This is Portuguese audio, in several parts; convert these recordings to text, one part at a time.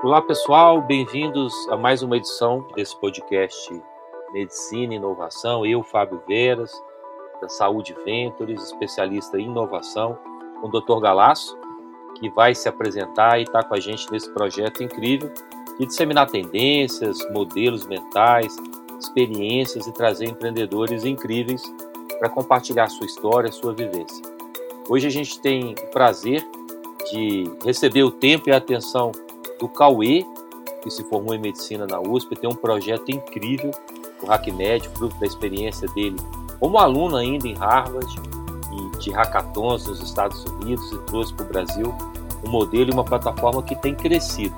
Olá pessoal, bem-vindos a mais uma edição desse podcast Medicina e Inovação. Eu, Fábio Veras, da Saúde Ventures, especialista em inovação, com o Dr. Galasso, que vai se apresentar e está com a gente nesse projeto incrível de disseminar tendências, modelos mentais, experiências e trazer empreendedores incríveis para compartilhar sua história, sua vivência. Hoje a gente tem o prazer de receber o tempo e a atenção do Cauê, que se formou em medicina na USP, tem um projeto incrível, o HackMed, fruto da experiência dele como aluno ainda em Harvard e de hackathons nos Estados Unidos e trouxe para o Brasil um modelo e uma plataforma que tem crescido.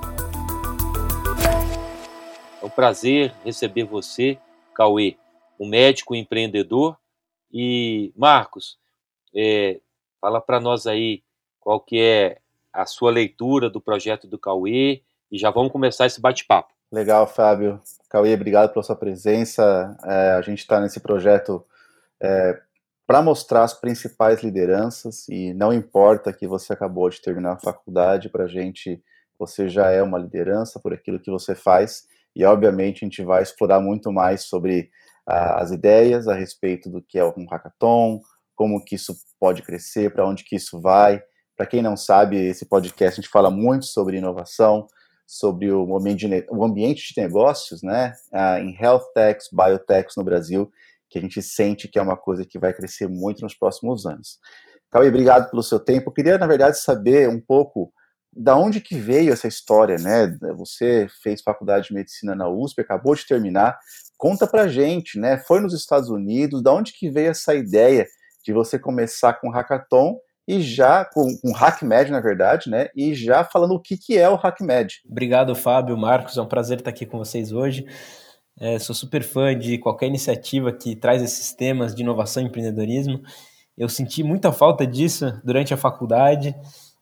É um prazer receber você, Cauê, um médico empreendedor. E, Marcos, é, fala para nós aí qual que é a sua leitura do projeto do Cauê e já vamos começar esse bate-papo. Legal, Fábio. Cauê, obrigado pela sua presença. É, a gente está nesse projeto é, para mostrar as principais lideranças e não importa que você acabou de terminar a faculdade, para a gente você já é uma liderança por aquilo que você faz e obviamente a gente vai explorar muito mais sobre as ideias a respeito do que é um hackathon, como que isso pode crescer, para onde que isso vai. Para quem não sabe, esse podcast a gente fala muito sobre inovação, sobre o ambiente de, o ambiente de negócios, né, em health techs, biotechs no Brasil, que a gente sente que é uma coisa que vai crescer muito nos próximos anos. Cauê, obrigado pelo seu tempo. Eu queria, na verdade, saber um pouco da onde que veio essa história, né? Você fez faculdade de medicina na USP, acabou de terminar. Conta pra gente, né? Foi nos Estados Unidos, da onde que veio essa ideia de você começar com hackathon e já com, com HackMed, na verdade, né? E já falando o que, que é o HackMed. Obrigado, Fábio, Marcos, é um prazer estar aqui com vocês hoje. É, sou super fã de qualquer iniciativa que traz esses temas de inovação e empreendedorismo. Eu senti muita falta disso durante a faculdade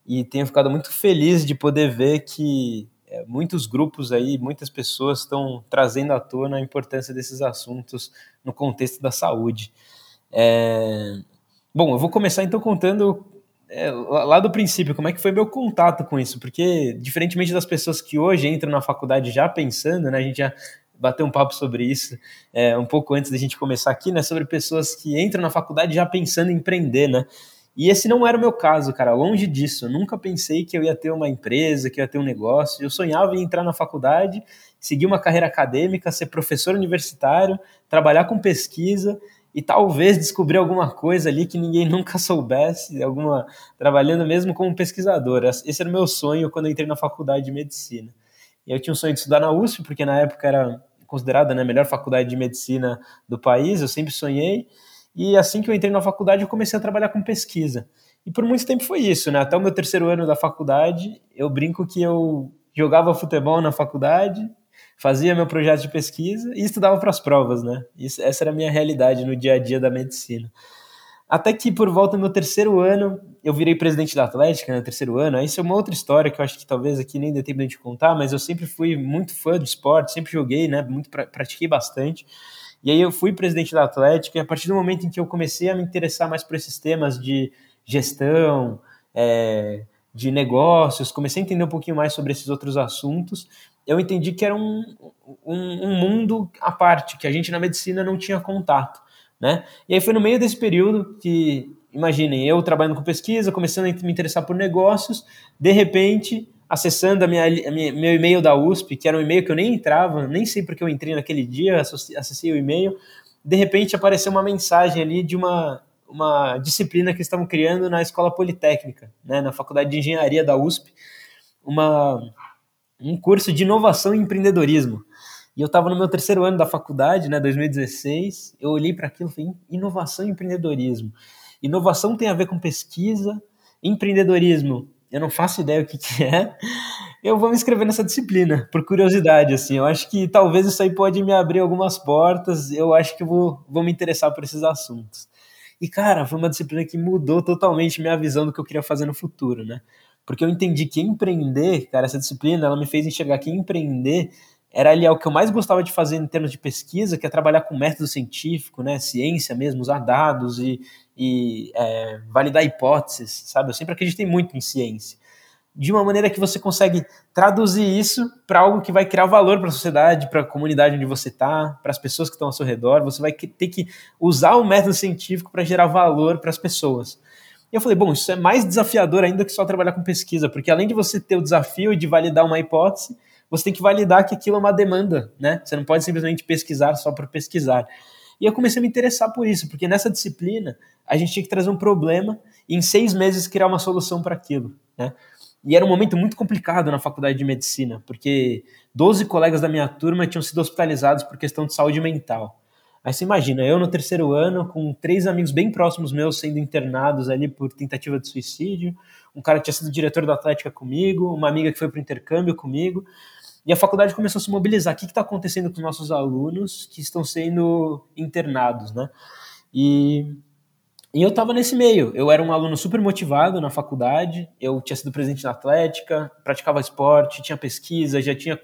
e tenho ficado muito feliz de poder ver que é, muitos grupos aí, muitas pessoas estão trazendo à tona a importância desses assuntos no contexto da saúde. É... Bom, eu vou começar então contando é, lá do princípio, como é que foi meu contato com isso? Porque, diferentemente das pessoas que hoje entram na faculdade já pensando, né, a gente já bater um papo sobre isso é, um pouco antes da gente começar aqui, né? Sobre pessoas que entram na faculdade já pensando em empreender, né? E esse não era o meu caso, cara, longe disso. Eu nunca pensei que eu ia ter uma empresa, que eu ia ter um negócio. Eu sonhava em entrar na faculdade, seguir uma carreira acadêmica, ser professor universitário, trabalhar com pesquisa e talvez descobrir alguma coisa ali que ninguém nunca soubesse, alguma trabalhando mesmo como pesquisador. Esse era o meu sonho quando eu entrei na faculdade de medicina. E eu tinha um sonho de estudar na USP, porque na época era considerada né, a melhor faculdade de medicina do país, eu sempre sonhei. E assim que eu entrei na faculdade, eu comecei a trabalhar com pesquisa. E por muito tempo foi isso, né? Até o meu terceiro ano da faculdade, eu brinco que eu jogava futebol na faculdade, fazia meu projeto de pesquisa e estudava para as provas, né? Isso, essa era a minha realidade no dia a dia da medicina. Até que por volta do meu terceiro ano, eu virei presidente da Atlética, né, terceiro ano. Isso é uma outra história que eu acho que talvez aqui nem dê tempo de contar, mas eu sempre fui muito fã do esporte, sempre joguei, né? Muito pratiquei bastante. E aí eu fui presidente da Atlética e a partir do momento em que eu comecei a me interessar mais por esses temas de gestão, é, de negócios, comecei a entender um pouquinho mais sobre esses outros assuntos, eu entendi que era um, um, um mundo à parte, que a gente na medicina não tinha contato né? E aí foi no meio desse período que, imaginem, eu trabalhando com pesquisa, começando a me interessar por negócios, de repente, acessando a minha, a minha meu e-mail da USP, que era um e-mail que eu nem entrava, nem sei porque eu entrei naquele dia, acessei o e-mail, de repente apareceu uma mensagem ali de uma, uma disciplina que estavam criando na Escola Politécnica, né, na Faculdade de Engenharia da USP, uma, um curso de inovação e empreendedorismo. E eu estava no meu terceiro ano da faculdade, né, 2016. Eu olhei para aquilo e falei: inovação e empreendedorismo. Inovação tem a ver com pesquisa, empreendedorismo. Eu não faço ideia o que, que é. Eu vou me inscrever nessa disciplina, por curiosidade, assim. Eu acho que talvez isso aí pode me abrir algumas portas. Eu acho que vou, vou me interessar por esses assuntos. E, cara, foi uma disciplina que mudou totalmente minha visão do que eu queria fazer no futuro, né? Porque eu entendi que empreender, cara, essa disciplina, ela me fez enxergar que empreender era ali o que eu mais gostava de fazer em termos de pesquisa, que é trabalhar com método científico, né, ciência mesmo, usar dados e, e é, validar hipóteses, sabe? Eu sempre acreditei muito em ciência. de uma maneira que você consegue traduzir isso para algo que vai criar valor para a sociedade, para a comunidade onde você está, para as pessoas que estão ao seu redor. Você vai ter que usar o método científico para gerar valor para as pessoas. E eu falei, bom, isso é mais desafiador ainda que só trabalhar com pesquisa, porque além de você ter o desafio de validar uma hipótese, você tem que validar que aquilo é uma demanda, né? Você não pode simplesmente pesquisar só por pesquisar. E eu comecei a me interessar por isso, porque nessa disciplina a gente tinha que trazer um problema e em seis meses criar uma solução para aquilo, né? E era um momento muito complicado na faculdade de medicina, porque 12 colegas da minha turma tinham sido hospitalizados por questão de saúde mental. Aí você imagina, eu no terceiro ano, com três amigos bem próximos meus sendo internados ali por tentativa de suicídio, um cara que tinha sido diretor da Atlética comigo, uma amiga que foi para intercâmbio comigo, e a faculdade começou a se mobilizar. O que está acontecendo com os nossos alunos que estão sendo internados, né? E e eu estava nesse meio. Eu era um aluno super motivado na faculdade. Eu tinha sido presidente na Atlética, praticava esporte, tinha pesquisa, já tinha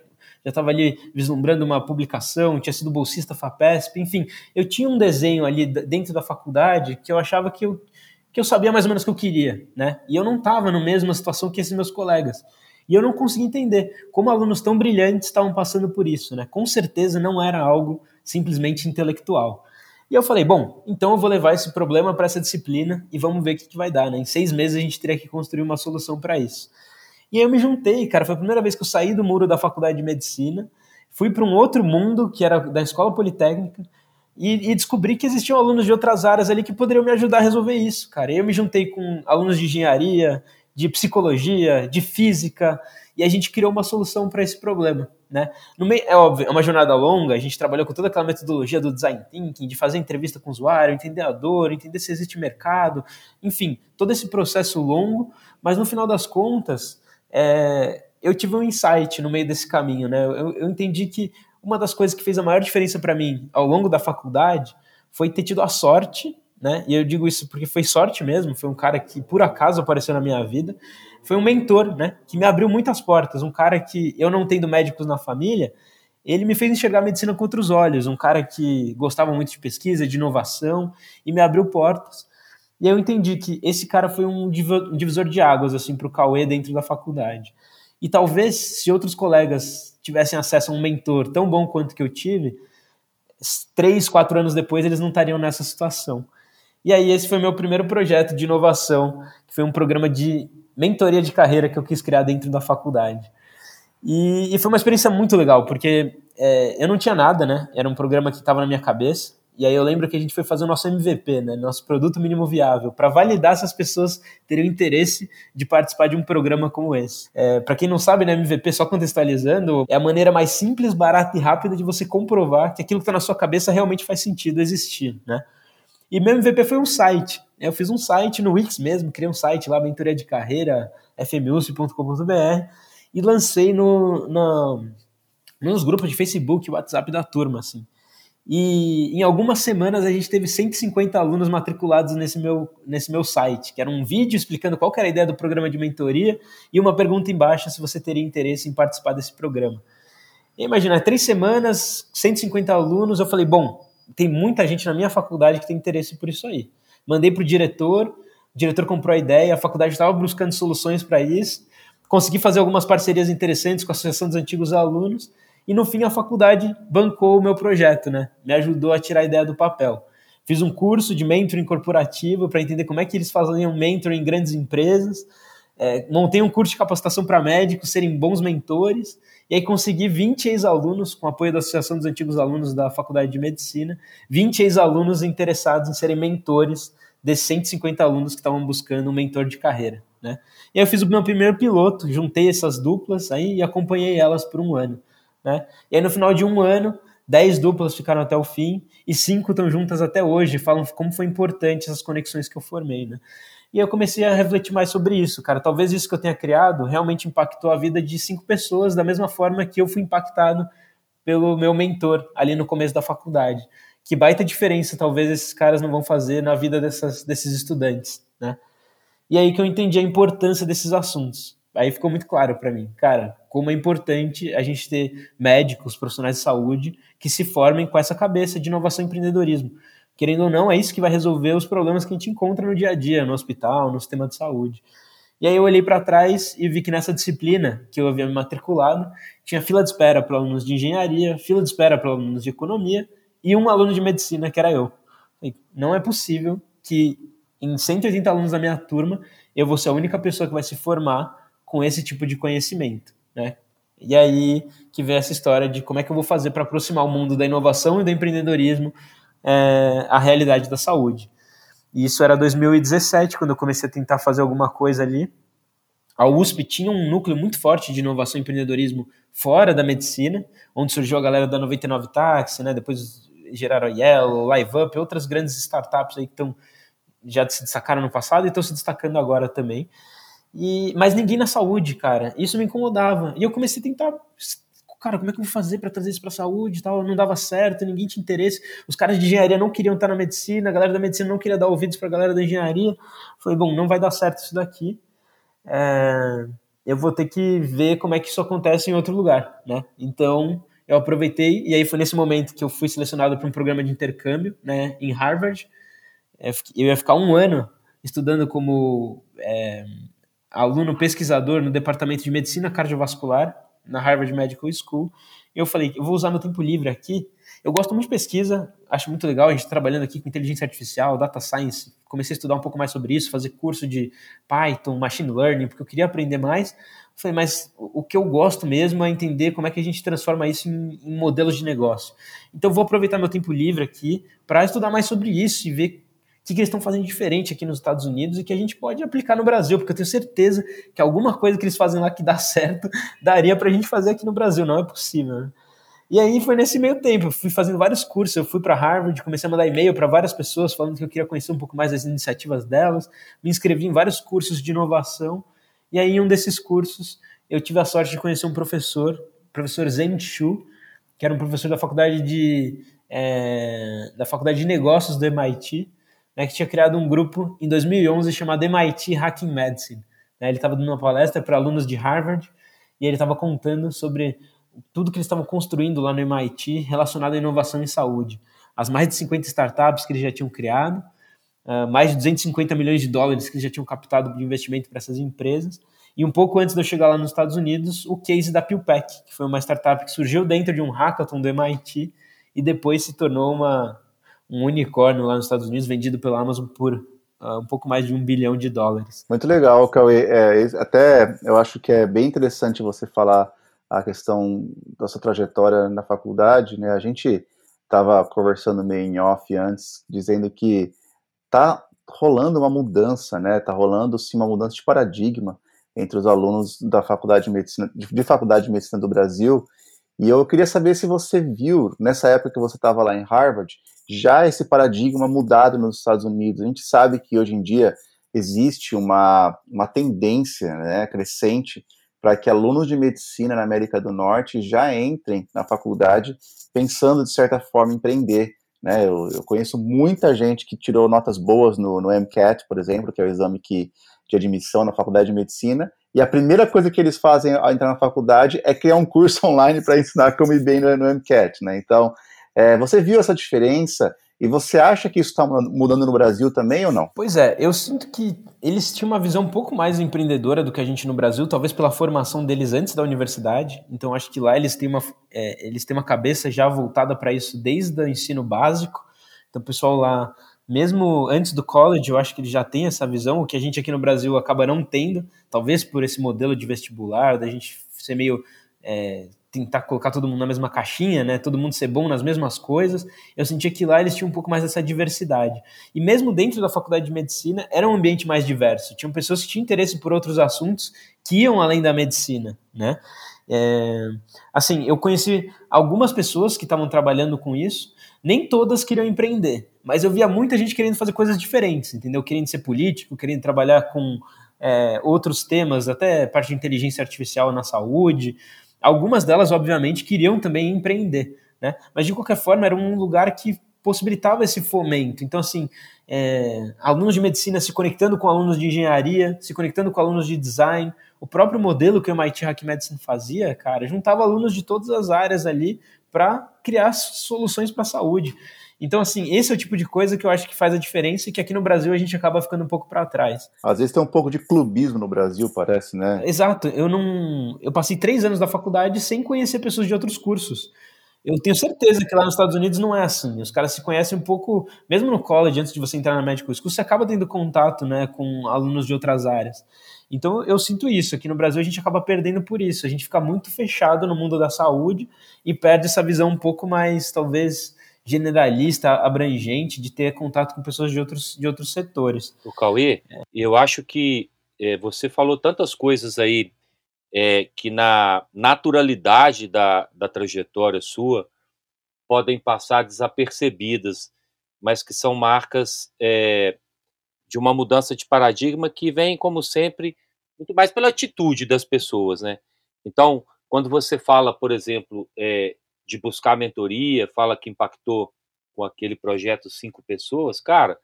já estava ali vislumbrando uma publicação, tinha sido bolsista FAPESP, enfim, eu tinha um desenho ali dentro da faculdade que eu achava que eu, que eu sabia mais ou menos o que eu queria, né? E eu não estava na mesma situação que esses meus colegas. E eu não conseguia entender como alunos tão brilhantes estavam passando por isso, né? Com certeza não era algo simplesmente intelectual. E eu falei, bom, então eu vou levar esse problema para essa disciplina e vamos ver o que, que vai dar, né? Em seis meses a gente teria que construir uma solução para isso. E aí eu me juntei, cara, foi a primeira vez que eu saí do muro da faculdade de medicina, fui para um outro mundo, que era da escola politécnica, e, e, descobri que existiam alunos de outras áreas ali que poderiam me ajudar a resolver isso, cara. E eu me juntei com alunos de engenharia, de psicologia, de física, e a gente criou uma solução para esse problema. Né? Meio, é óbvio, é uma jornada longa, a gente trabalhou com toda aquela metodologia do design thinking, de fazer entrevista com o usuário, entender a dor, entender se existe mercado, enfim, todo esse processo longo, mas no final das contas, é, eu tive um insight no meio desse caminho, né? Eu, eu entendi que uma das coisas que fez a maior diferença para mim ao longo da faculdade foi ter tido a sorte, né? E eu digo isso porque foi sorte mesmo, foi um cara que por acaso apareceu na minha vida, foi um mentor, né? Que me abriu muitas portas. Um cara que, eu não tendo médicos na família, ele me fez enxergar a medicina com outros olhos. Um cara que gostava muito de pesquisa, de inovação, e me abriu portas. E aí eu entendi que esse cara foi um divisor de águas, assim, para o Cauê dentro da faculdade. E talvez, se outros colegas tivessem acesso a um mentor tão bom quanto que eu tive, três, quatro anos depois eles não estariam nessa situação. E aí esse foi meu primeiro projeto de inovação, que foi um programa de mentoria de carreira que eu quis criar dentro da faculdade. E, e foi uma experiência muito legal, porque é, eu não tinha nada, né? Era um programa que estava na minha cabeça. E aí eu lembro que a gente foi fazer o nosso MVP, né? Nosso produto mínimo viável, para validar se as pessoas teriam interesse de participar de um programa como esse. É, para quem não sabe, né, MVP, só contextualizando, é a maneira mais simples, barata e rápida de você comprovar que aquilo que está na sua cabeça realmente faz sentido existir, né? E meu MVP foi um site. Eu fiz um site no Wix mesmo, criei um site lá, mentoria de carreira, fmus.com.br, e lancei no, no, nos grupos de Facebook e WhatsApp da turma, assim. E em algumas semanas a gente teve 150 alunos matriculados nesse meu, nesse meu site, que era um vídeo explicando qual era a ideia do programa de mentoria e uma pergunta embaixo se você teria interesse em participar desse programa. E imagina, três semanas, 150 alunos, eu falei, bom, tem muita gente na minha faculdade que tem interesse por isso aí. Mandei para o diretor, o diretor comprou a ideia, a faculdade estava buscando soluções para isso, consegui fazer algumas parcerias interessantes com a Associação dos Antigos Alunos, e no fim a faculdade bancou o meu projeto, né? Me ajudou a tirar a ideia do papel. Fiz um curso de mentoring corporativo para entender como é que eles faziam mentoring em grandes empresas, é, montei um curso de capacitação para médicos serem bons mentores, e aí consegui 20 ex-alunos, com apoio da Associação dos Antigos Alunos da Faculdade de Medicina, 20 ex-alunos interessados em serem mentores desses 150 alunos que estavam buscando um mentor de carreira. Né? E aí eu fiz o meu primeiro piloto, juntei essas duplas aí e acompanhei elas por um ano. Né? E aí no final de um ano, 10 duplas ficaram até o fim e cinco estão juntas até hoje, falam como foi importante essas conexões que eu formei. Né? E eu comecei a refletir mais sobre isso, cara. Talvez isso que eu tenha criado realmente impactou a vida de cinco pessoas da mesma forma que eu fui impactado pelo meu mentor ali no começo da faculdade. Que baita diferença talvez esses caras não vão fazer na vida dessas, desses estudantes, né? E aí que eu entendi a importância desses assuntos. Aí ficou muito claro para mim, cara, como é importante a gente ter médicos, profissionais de saúde que se formem com essa cabeça de inovação e empreendedorismo querendo ou não, é isso que vai resolver os problemas que a gente encontra no dia a dia, no hospital, no sistema de saúde. E aí eu olhei para trás e vi que nessa disciplina que eu havia me matriculado, tinha fila de espera para alunos de engenharia, fila de espera para alunos de economia e um aluno de medicina, que era eu. Não é possível que em 180 alunos da minha turma eu vou ser a única pessoa que vai se formar com esse tipo de conhecimento, né? E aí que vem essa história de como é que eu vou fazer para aproximar o mundo da inovação e do empreendedorismo é, à realidade da saúde. E isso era 2017, quando eu comecei a tentar fazer alguma coisa ali. A USP tinha um núcleo muito forte de inovação e empreendedorismo fora da medicina, onde surgiu a galera da 99 Taxi, né? depois geraram a Yellow, LiveUp, outras grandes startups aí que estão já se destacaram no passado e estão se destacando agora também. E, mas ninguém na saúde, cara. Isso me incomodava. E eu comecei a tentar. Cara, como é que eu vou fazer para trazer isso para saúde e tal? Não dava certo, ninguém tinha interesse. Os caras de engenharia não queriam estar na medicina, a galera da medicina não queria dar ouvidos para a galera da engenharia. Falei, bom, não vai dar certo isso daqui. É, eu vou ter que ver como é que isso acontece em outro lugar, né? Então, eu aproveitei e aí foi nesse momento que eu fui selecionado para um programa de intercâmbio, né, em Harvard. Eu ia ficar um ano estudando como é, aluno pesquisador no departamento de medicina cardiovascular na Harvard Medical School. Eu falei, eu vou usar meu tempo livre aqui. Eu gosto muito de pesquisa, acho muito legal a gente trabalhando aqui com inteligência artificial, data science. Comecei a estudar um pouco mais sobre isso, fazer curso de Python, machine learning, porque eu queria aprender mais. Eu falei, mas o que eu gosto mesmo é entender como é que a gente transforma isso em, em modelos de negócio. Então, vou aproveitar meu tempo livre aqui para estudar mais sobre isso e ver que, que eles estão fazendo diferente aqui nos Estados Unidos e que a gente pode aplicar no Brasil, porque eu tenho certeza que alguma coisa que eles fazem lá que dá certo daria para a gente fazer aqui no Brasil, não é possível. Né? E aí foi nesse meio tempo, eu fui fazendo vários cursos, eu fui para Harvard, comecei a mandar e-mail para várias pessoas falando que eu queria conhecer um pouco mais das iniciativas delas, me inscrevi em vários cursos de inovação, e aí em um desses cursos eu tive a sorte de conhecer um professor, professor Zen Shu, que era um professor da faculdade de, é, da faculdade de negócios do MIT, né, que tinha criado um grupo em 2011 chamado MIT Hacking Medicine. Né, ele estava dando uma palestra para alunos de Harvard e ele estava contando sobre tudo que eles estavam construindo lá no MIT relacionado à inovação em saúde. As mais de 50 startups que eles já tinham criado, uh, mais de 250 milhões de dólares que eles já tinham captado de investimento para essas empresas. E um pouco antes de eu chegar lá nos Estados Unidos, o case da PillPack, que foi uma startup que surgiu dentro de um hackathon do MIT e depois se tornou uma, um unicórnio lá nos Estados Unidos vendido pela Amazon por uh, um pouco mais de um bilhão de dólares. Muito legal, Cauê. É, até eu acho que é bem interessante você falar a questão da sua trajetória na faculdade, né? A gente estava conversando meio em off antes, dizendo que tá rolando uma mudança, né? Tá rolando sim uma mudança de paradigma entre os alunos da faculdade de medicina, de, de faculdade de medicina do Brasil. E eu queria saber se você viu nessa época que você estava lá em Harvard já esse paradigma mudado nos Estados Unidos. A gente sabe que hoje em dia existe uma, uma tendência né, crescente para que alunos de medicina na América do Norte já entrem na faculdade pensando, de certa forma, em empreender. Né? Eu, eu, conheço muita gente que tirou notas boas no, no MCAT, por exemplo, que é o exame que, de admissão na faculdade de medicina, e a primeira coisa que eles fazem ao entrar na faculdade é criar um curso online para ensinar como ir bem no, MCAT. Né? Então, é, você viu essa diferença e você acha que isso está mudando no Brasil também ou não? Pois é, eu sinto que eles tinham uma visão um pouco mais empreendedora do que a gente no Brasil, talvez pela formação deles antes da universidade. Então acho que lá eles têm uma, é, eles têm uma cabeça já voltada para isso desde o ensino básico. Então o pessoal lá, mesmo antes do college, eu acho que eles já têm essa visão, o que a gente aqui no Brasil acaba não tendo, talvez por esse modelo de vestibular, da gente ser meio é, tentar colocar todo mundo na mesma caixinha, né? Todo mundo ser bom nas mesmas coisas. Eu sentia que lá eles tinham um pouco mais dessa diversidade. E mesmo dentro da faculdade de medicina, era um ambiente mais diverso. Tinham pessoas que tinham interesse por outros assuntos que iam além da medicina, né? É, assim, eu conheci algumas pessoas que estavam trabalhando com isso, nem todas queriam empreender, mas eu via muita gente querendo fazer coisas diferentes, entendeu? Querendo ser político, querendo trabalhar com é, outros temas, até parte de inteligência artificial na saúde, Algumas delas, obviamente, queriam também empreender, né? Mas de qualquer forma, era um lugar que possibilitava esse fomento. Então, assim, é, alunos de medicina se conectando com alunos de engenharia, se conectando com alunos de design. O próprio modelo que o MIT Hack Medicine fazia, cara, juntava alunos de todas as áreas ali para criar soluções para a saúde. Então, assim, esse é o tipo de coisa que eu acho que faz a diferença e que aqui no Brasil a gente acaba ficando um pouco para trás. Às vezes tem um pouco de clubismo no Brasil, parece, né? Exato. Eu não. Eu passei três anos da faculdade sem conhecer pessoas de outros cursos. Eu tenho certeza que lá nos Estados Unidos não é assim. Os caras se conhecem um pouco, mesmo no college, antes de você entrar na medical school, você acaba tendo contato né, com alunos de outras áreas. Então eu sinto isso. Aqui no Brasil a gente acaba perdendo por isso. A gente fica muito fechado no mundo da saúde e perde essa visão um pouco mais, talvez, generalista, abrangente, de ter contato com pessoas de outros, de outros setores. O Cauê, é. eu acho que é, você falou tantas coisas aí é, que na naturalidade da, da trajetória sua podem passar desapercebidas, mas que são marcas é, de uma mudança de paradigma que vem, como sempre, muito mais pela atitude das pessoas, né? Então, quando você fala, por exemplo, é, de buscar mentoria, fala que impactou com aquele projeto cinco pessoas, cara,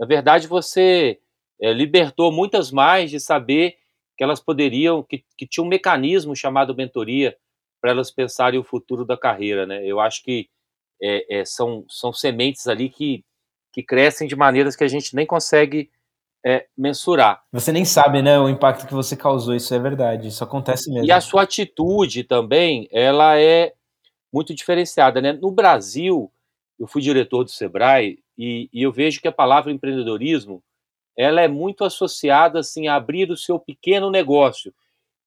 na verdade você é, libertou muitas mais de saber que elas poderiam, que, que tinha um mecanismo chamado mentoria para elas pensarem o futuro da carreira, né? Eu acho que é, é, são, são sementes ali que, que crescem de maneiras que a gente nem consegue é, mensurar. Você nem sabe, né, o impacto que você causou, isso é verdade, isso acontece mesmo. E a sua atitude também, ela é muito diferenciada, né? No Brasil, eu fui diretor do Sebrae e, e eu vejo que a palavra empreendedorismo ela é muito associada assim, a abrir o seu pequeno negócio.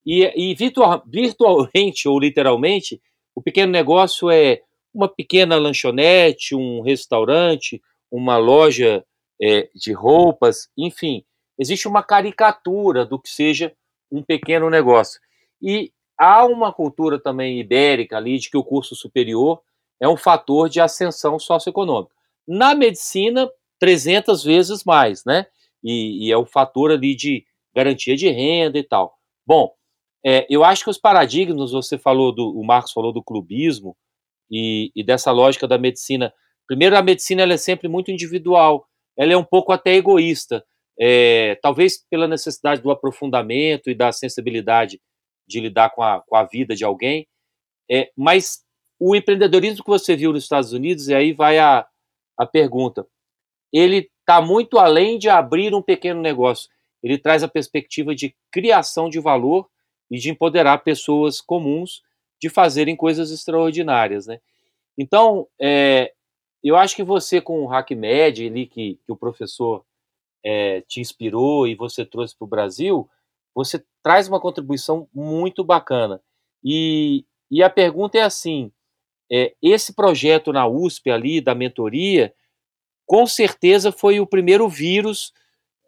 E, e virtual, virtualmente ou literalmente, o pequeno negócio é uma pequena lanchonete, um restaurante, uma loja é, de roupas, enfim, existe uma caricatura do que seja um pequeno negócio. E há uma cultura também ibérica ali de que o curso superior é um fator de ascensão socioeconômica. Na medicina, 300 vezes mais, né? E, e, é o fator ali de garantia de renda e tal. Bom, é, eu acho que os paradigmas, você falou do, o Marcos falou do clubismo e, e, dessa lógica da medicina. Primeiro, a medicina ela é sempre muito individual, ela é um pouco até egoísta, é, talvez pela necessidade do aprofundamento e da sensibilidade de lidar com a, com a vida de alguém, é, mas o empreendedorismo que você viu nos Estados Unidos, e aí vai a, a pergunta, ele está muito além de abrir um pequeno negócio. Ele traz a perspectiva de criação de valor e de empoderar pessoas comuns de fazerem coisas extraordinárias, né? Então, é, eu acho que você com o HackMed ali, que, que o professor é, te inspirou e você trouxe para o Brasil, você traz uma contribuição muito bacana. E, e a pergunta é assim, é, esse projeto na USP ali, da mentoria, com certeza foi o primeiro vírus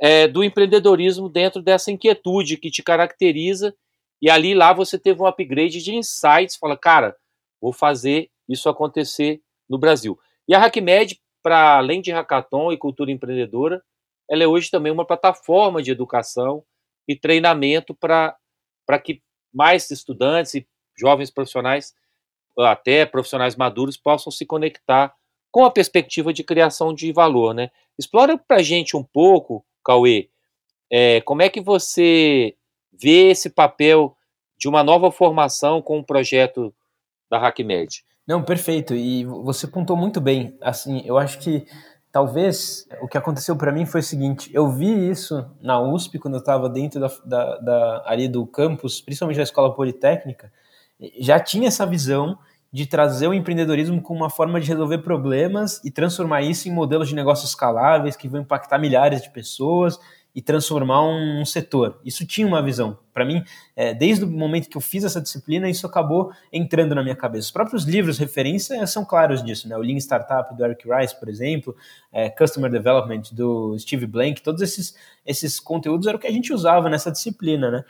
é, do empreendedorismo dentro dessa inquietude que te caracteriza. E ali lá você teve um upgrade de insights, fala, cara, vou fazer isso acontecer no Brasil. E a HackMed, para além de hackathon e cultura empreendedora, ela é hoje também uma plataforma de educação e treinamento para que mais estudantes e jovens profissionais, até profissionais maduros, possam se conectar com a perspectiva de criação de valor, né? Explora para a gente um pouco, Cauê, é, como é que você vê esse papel de uma nova formação com o projeto da HackMed? Não, perfeito. E você pontou muito bem. Assim, eu acho que talvez o que aconteceu para mim foi o seguinte: eu vi isso na USP quando eu estava dentro da, da, da, ali do campus, principalmente da escola politécnica, já tinha essa visão de trazer o empreendedorismo como uma forma de resolver problemas e transformar isso em modelos de negócios escaláveis que vão impactar milhares de pessoas e transformar um, um setor. Isso tinha uma visão. Para mim, é, desde o momento que eu fiz essa disciplina, isso acabou entrando na minha cabeça. Os próprios livros referência são claros disso. Né? O Lean Startup do Eric Rice, por exemplo, é, Customer Development do Steve Blank, todos esses, esses conteúdos eram o que a gente usava nessa disciplina. Né?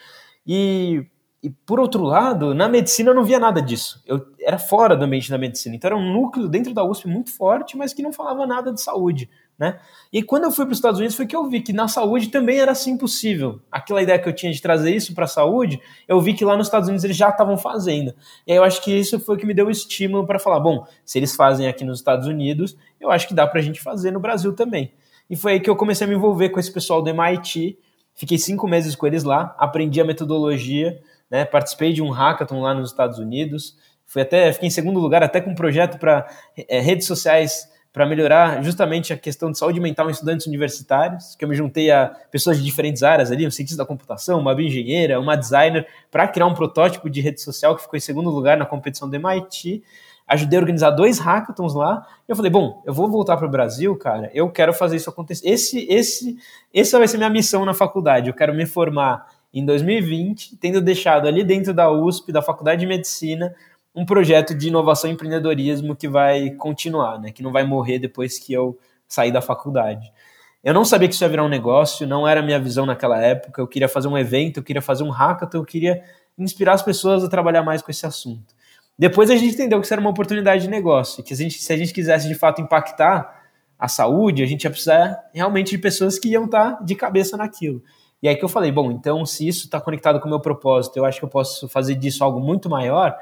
E e por outro lado, na medicina eu não via nada disso. Eu era fora do ambiente da medicina. Então era um núcleo dentro da USP muito forte, mas que não falava nada de saúde, né? E quando eu fui para os Estados Unidos foi que eu vi que na saúde também era assim possível. Aquela ideia que eu tinha de trazer isso para a saúde, eu vi que lá nos Estados Unidos eles já estavam fazendo. E aí eu acho que isso foi o que me deu o estímulo para falar, bom, se eles fazem aqui nos Estados Unidos, eu acho que dá para a gente fazer no Brasil também. E foi aí que eu comecei a me envolver com esse pessoal do MIT. Fiquei cinco meses com eles lá, aprendi a metodologia né? Participei de um hackathon lá nos Estados Unidos. Fui até, fiquei em segundo lugar até com um projeto para é, redes sociais para melhorar justamente a questão de saúde mental em estudantes universitários, que eu me juntei a pessoas de diferentes áreas ali, um cientista da computação, uma bioengenheira, uma designer, para criar um protótipo de rede social que ficou em segundo lugar na competição do MIT. Ajudei a organizar dois hackathons lá. Eu falei, bom, eu vou voltar para o Brasil, cara. Eu quero fazer isso acontecer. Esse, esse, essa vai ser minha missão na faculdade. Eu quero me formar em 2020, tendo deixado ali dentro da USP, da Faculdade de Medicina, um projeto de inovação e empreendedorismo que vai continuar, né? Que não vai morrer depois que eu sair da faculdade. Eu não sabia que isso ia virar um negócio, não era a minha visão naquela época. Eu queria fazer um evento, eu queria fazer um hackathon, eu queria inspirar as pessoas a trabalhar mais com esse assunto. Depois a gente entendeu que isso era uma oportunidade de negócio, que a gente, se a gente quisesse de fato impactar a saúde, a gente ia precisar realmente de pessoas que iam estar de cabeça naquilo. E aí que eu falei, bom, então se isso está conectado com o meu propósito, eu acho que eu posso fazer disso algo muito maior,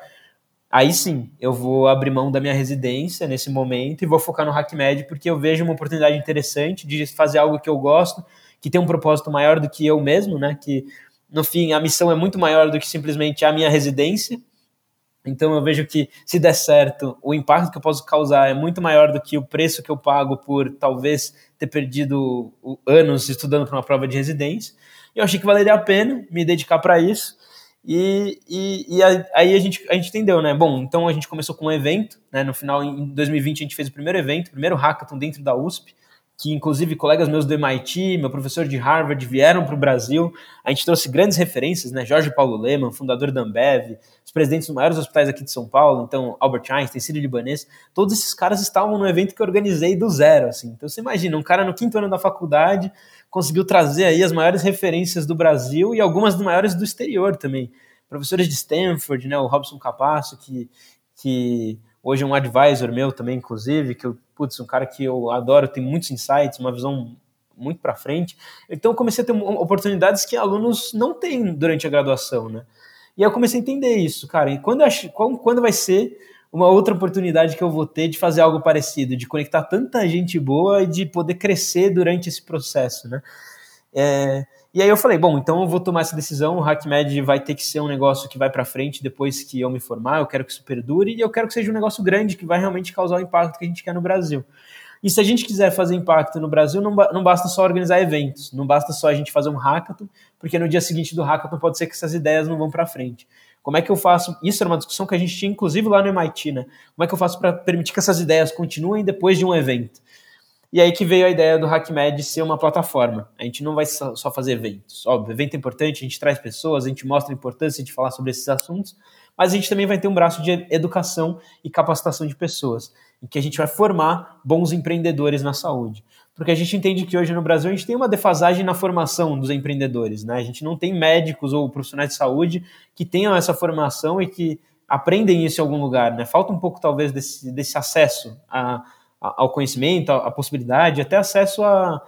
aí sim, eu vou abrir mão da minha residência nesse momento e vou focar no HackMed, porque eu vejo uma oportunidade interessante de fazer algo que eu gosto, que tem um propósito maior do que eu mesmo, né? Que no fim a missão é muito maior do que simplesmente a minha residência. Então eu vejo que se der certo, o impacto que eu posso causar é muito maior do que o preço que eu pago por talvez ter perdido anos estudando para uma prova de residência. Eu achei que valeria a pena me dedicar para isso. E, e, e, aí a gente, a gente entendeu, né? Bom, então a gente começou com um evento, né? No final, em 2020, a gente fez o primeiro evento, o primeiro hackathon dentro da USP, que inclusive colegas meus do MIT, meu professor de Harvard vieram para o Brasil. A gente trouxe grandes referências, né? Jorge Paulo Leman, fundador da Ambev, os presidentes dos maiores hospitais aqui de São Paulo, então Albert Einstein, Círio Libanês, todos esses caras estavam no evento que eu organizei do zero, assim. Então você imagina, um cara no quinto ano da faculdade conseguiu trazer aí as maiores referências do Brasil e algumas das maiores do exterior também. Professores de Stanford, né, o Robson Capasso, que, que hoje é um advisor meu também, inclusive, que eu, putz, um cara que eu adoro, tem muitos insights, uma visão muito para frente. Então eu comecei a ter oportunidades que alunos não têm durante a graduação, né? E eu comecei a entender isso, cara. E quando, quando vai ser uma outra oportunidade que eu vou ter de fazer algo parecido, de conectar tanta gente boa e de poder crescer durante esse processo, né? É, e aí eu falei, bom, então eu vou tomar essa decisão, o HackMed vai ter que ser um negócio que vai para frente depois que eu me formar, eu quero que isso perdure e eu quero que seja um negócio grande que vai realmente causar o impacto que a gente quer no Brasil. E se a gente quiser fazer impacto no Brasil, não, não basta só organizar eventos, não basta só a gente fazer um hackathon, porque no dia seguinte do hackathon pode ser que essas ideias não vão para frente. Como é que eu faço? Isso era uma discussão que a gente tinha, inclusive, lá no MIT, né? Como é que eu faço para permitir que essas ideias continuem depois de um evento? E aí que veio a ideia do HackMed ser uma plataforma. A gente não vai só fazer eventos. Óbvio, evento é importante, a gente traz pessoas, a gente mostra a importância de falar sobre esses assuntos, mas a gente também vai ter um braço de educação e capacitação de pessoas, em que a gente vai formar bons empreendedores na saúde porque a gente entende que hoje no Brasil a gente tem uma defasagem na formação dos empreendedores, né? A gente não tem médicos ou profissionais de saúde que tenham essa formação e que aprendem isso em algum lugar, né? Falta um pouco talvez desse, desse acesso a, a, ao conhecimento, a, possibilidade, até acesso a,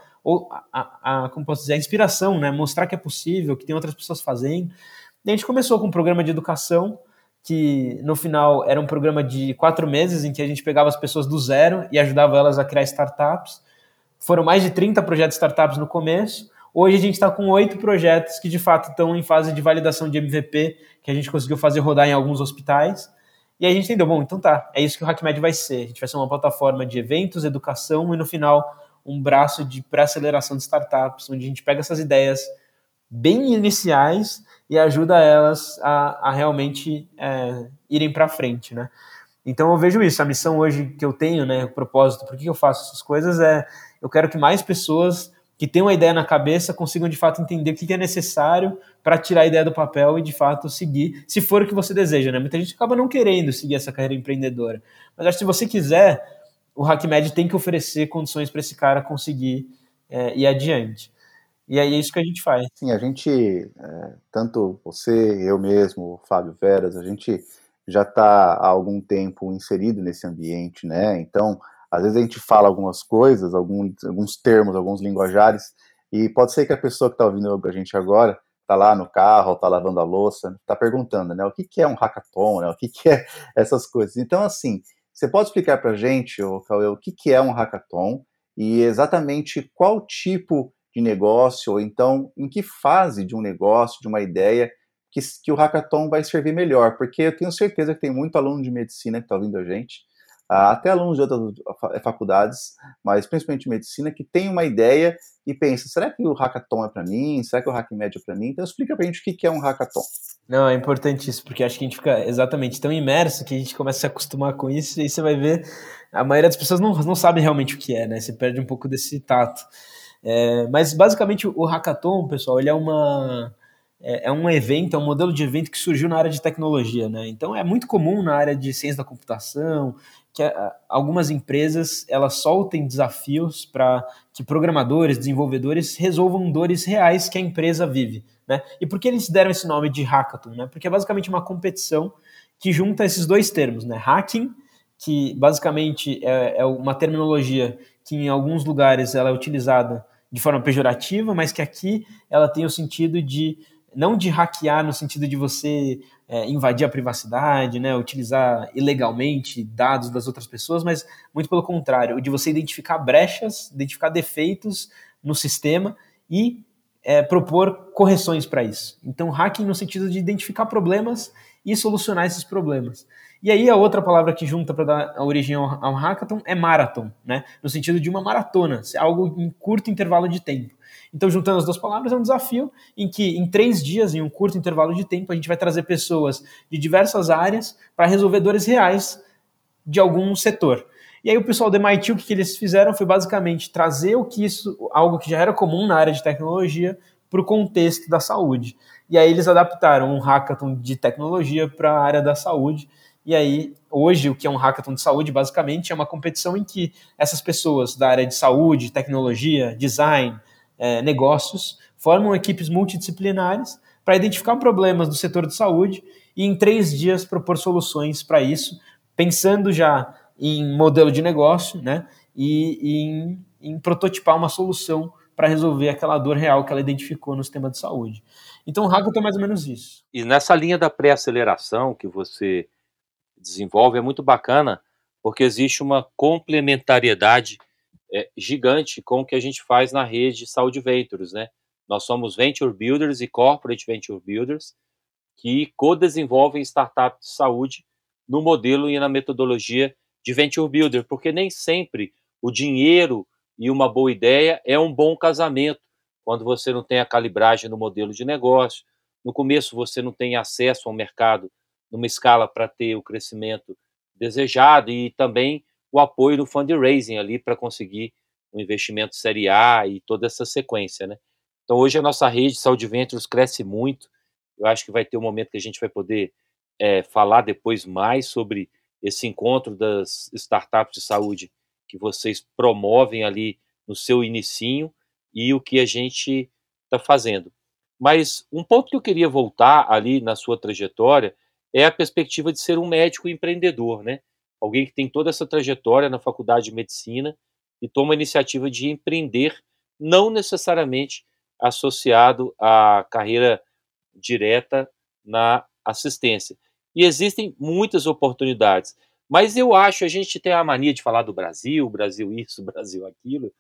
a, a, como posso dizer, a inspiração, né? Mostrar que é possível, que tem outras pessoas fazendo. E a gente começou com um programa de educação que no final era um programa de quatro meses em que a gente pegava as pessoas do zero e ajudava elas a criar startups foram mais de 30 projetos startups no começo. Hoje a gente está com oito projetos que de fato estão em fase de validação de MVP, que a gente conseguiu fazer rodar em alguns hospitais. E aí a gente entendeu, bom, então tá, é isso que o HackMed vai ser. A gente vai ser uma plataforma de eventos, educação e no final um braço de pré-aceleração de startups, onde a gente pega essas ideias bem iniciais e ajuda elas a, a realmente é, irem para frente, né? Então eu vejo isso, a missão hoje que eu tenho, né, o propósito, por que eu faço essas coisas é eu quero que mais pessoas que têm uma ideia na cabeça consigam de fato entender o que é necessário para tirar a ideia do papel e de fato seguir, se for o que você deseja, né? Muita gente acaba não querendo seguir essa carreira empreendedora. Mas acho que se você quiser, o HackMed tem que oferecer condições para esse cara conseguir é, ir adiante. E aí é isso que a gente faz. Sim, a gente, é, tanto você, eu mesmo, o Fábio Veras, a gente já está há algum tempo inserido nesse ambiente, né? Então, às vezes a gente fala algumas coisas, alguns, alguns termos, alguns linguajares, e pode ser que a pessoa que está ouvindo a gente agora está lá no carro, está lavando a louça, está perguntando, né? O que, que é um hackathon, né? O que, que é essas coisas? Então, assim, você pode explicar para a gente, Cauê, o que, que é um hackathon e exatamente qual tipo de negócio, ou então em que fase de um negócio, de uma ideia, que, que o hackathon vai servir melhor? Porque eu tenho certeza que tem muito aluno de medicina que está ouvindo a gente, até alunos de outras faculdades, mas principalmente medicina, que tem uma ideia e pensa, será que o hackathon é para mim? Será que o hackmed é para mim? Então explica para a gente o que é um hackathon. Não, é importante isso, porque acho que a gente fica exatamente tão imerso que a gente começa a se acostumar com isso e aí você vai ver, a maioria das pessoas não, não sabe realmente o que é, né? Você perde um pouco desse tato. É, mas basicamente o hackathon, pessoal, ele é uma é, é, um evento, é um modelo de evento que surgiu na área de tecnologia, né? Então é muito comum na área de ciência da computação que a, algumas empresas elas soltem desafios para que programadores, desenvolvedores resolvam dores reais que a empresa vive, né? E por que eles deram esse nome de hackathon, né? Porque é basicamente uma competição que junta esses dois termos, né? Hacking, que basicamente é, é uma terminologia que em alguns lugares ela é utilizada de forma pejorativa, mas que aqui ela tem o sentido de não de hackear no sentido de você é, invadir a privacidade, né, utilizar ilegalmente dados das outras pessoas, mas muito pelo contrário, de você identificar brechas, identificar defeitos no sistema e é, propor correções para isso. Então, hacking no sentido de identificar problemas e solucionar esses problemas. E aí a outra palavra que junta para dar origem ao, ao hackathon é marathon, né? No sentido de uma maratona, algo em curto intervalo de tempo. Então, juntando as duas palavras, é um desafio em que, em três dias, em um curto intervalo de tempo, a gente vai trazer pessoas de diversas áreas para resolver dores reais de algum setor. E aí o pessoal do MIT, o que eles fizeram foi basicamente trazer o que isso, algo que já era comum na área de tecnologia, para o contexto da saúde. E aí eles adaptaram um hackathon de tecnologia para a área da saúde. E aí, hoje, o que é um hackathon de saúde, basicamente, é uma competição em que essas pessoas da área de saúde, tecnologia, design, é, negócios, formam equipes multidisciplinares para identificar problemas do setor de saúde e em três dias propor soluções para isso, pensando já em modelo de negócio né, e, e em, em prototipar uma solução para resolver aquela dor real que ela identificou no sistema de saúde. Então o Hackathon é mais ou menos isso. E nessa linha da pré-aceleração que você desenvolve é muito bacana, porque existe uma complementariedade é, gigante com o que a gente faz na rede Saúde Ventures, né? Nós somos Venture Builders e Corporate Venture Builders que co-desenvolvem startups de saúde no modelo e na metodologia de Venture Builder, porque nem sempre o dinheiro e uma boa ideia é um bom casamento quando você não tem a calibragem no modelo de negócio. No começo, você não tem acesso ao mercado numa escala para ter o crescimento desejado e também o apoio do fundraising ali para conseguir um investimento série A e toda essa sequência, né? Então hoje a nossa rede de Saúde Ventures cresce muito. Eu acho que vai ter um momento que a gente vai poder é, falar depois mais sobre esse encontro das startups de saúde que vocês promovem ali no seu inicinho e o que a gente está fazendo. Mas um ponto que eu queria voltar ali na sua trajetória é a perspectiva de ser um médico empreendedor, né? alguém que tem toda essa trajetória na faculdade de medicina e toma a iniciativa de empreender, não necessariamente associado à carreira direta na assistência. E existem muitas oportunidades. Mas eu acho, a gente tem a mania de falar do Brasil, Brasil isso, Brasil aquilo,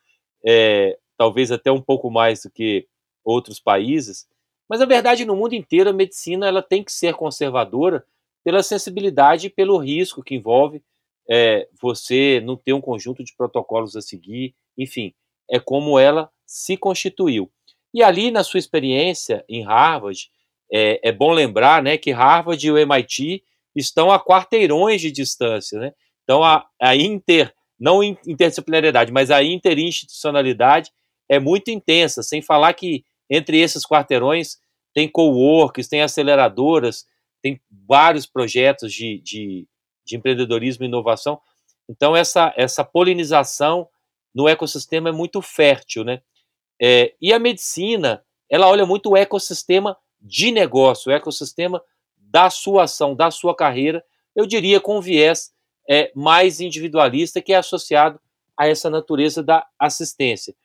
é, talvez até um pouco mais do que outros países. Mas, na verdade, no mundo inteiro, a medicina ela tem que ser conservadora pela sensibilidade e pelo risco que envolve é, você não ter um conjunto de protocolos a seguir, enfim, é como ela se constituiu. E ali, na sua experiência em Harvard, é, é bom lembrar né, que Harvard e o MIT estão a quarteirões de distância. Né? Então, a, a inter, não interdisciplinaridade, mas a interinstitucionalidade é muito intensa, sem falar que entre esses quarteirões tem coworks, tem aceleradoras, tem vários projetos de, de, de empreendedorismo e inovação. Então, essa, essa polinização no ecossistema é muito fértil, né? É, e a medicina, ela olha muito o ecossistema de negócio, o ecossistema da sua ação, da sua carreira, eu diria com viés é, mais individualista que é associado a essa natureza da assistência.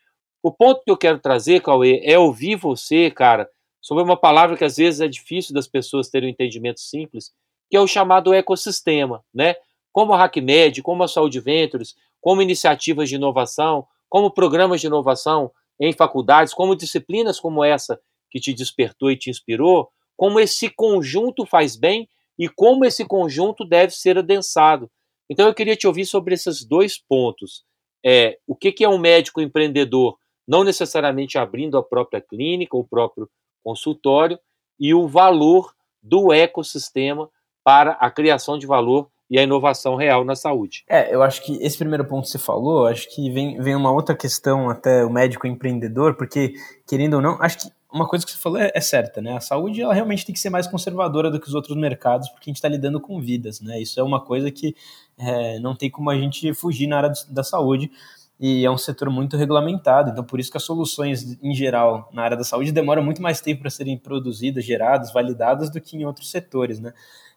O ponto que eu quero trazer, Cauê, é ouvir você, cara, sobre uma palavra que às vezes é difícil das pessoas terem um entendimento simples, que é o chamado ecossistema, né? Como a HackMed, como a Saúde Ventures, como iniciativas de inovação, como programas de inovação em faculdades, como disciplinas como essa que te despertou e te inspirou, como esse conjunto faz bem e como esse conjunto deve ser adensado. Então eu queria te ouvir sobre esses dois pontos. É, o que, que é um médico empreendedor, não necessariamente abrindo a própria clínica, o próprio consultório, e o valor do ecossistema para a criação de valor e a inovação real na saúde. É, eu acho que esse primeiro ponto que você falou, acho que vem, vem uma outra questão até o médico empreendedor, porque, querendo ou não, acho que uma coisa que você falou é, é, certa, né? A saúde ela realmente tem que ser mais conservadora do que os outros mercados, porque a gente está lidando com vidas, né? Isso é uma coisa que é, não tem como a gente fugir na área da saúde e é um setor muito regulamentado, então por isso que as soluções em geral na área da saúde demoram muito mais tempo para serem produzidas, geradas, validadas do que em outros setores, né?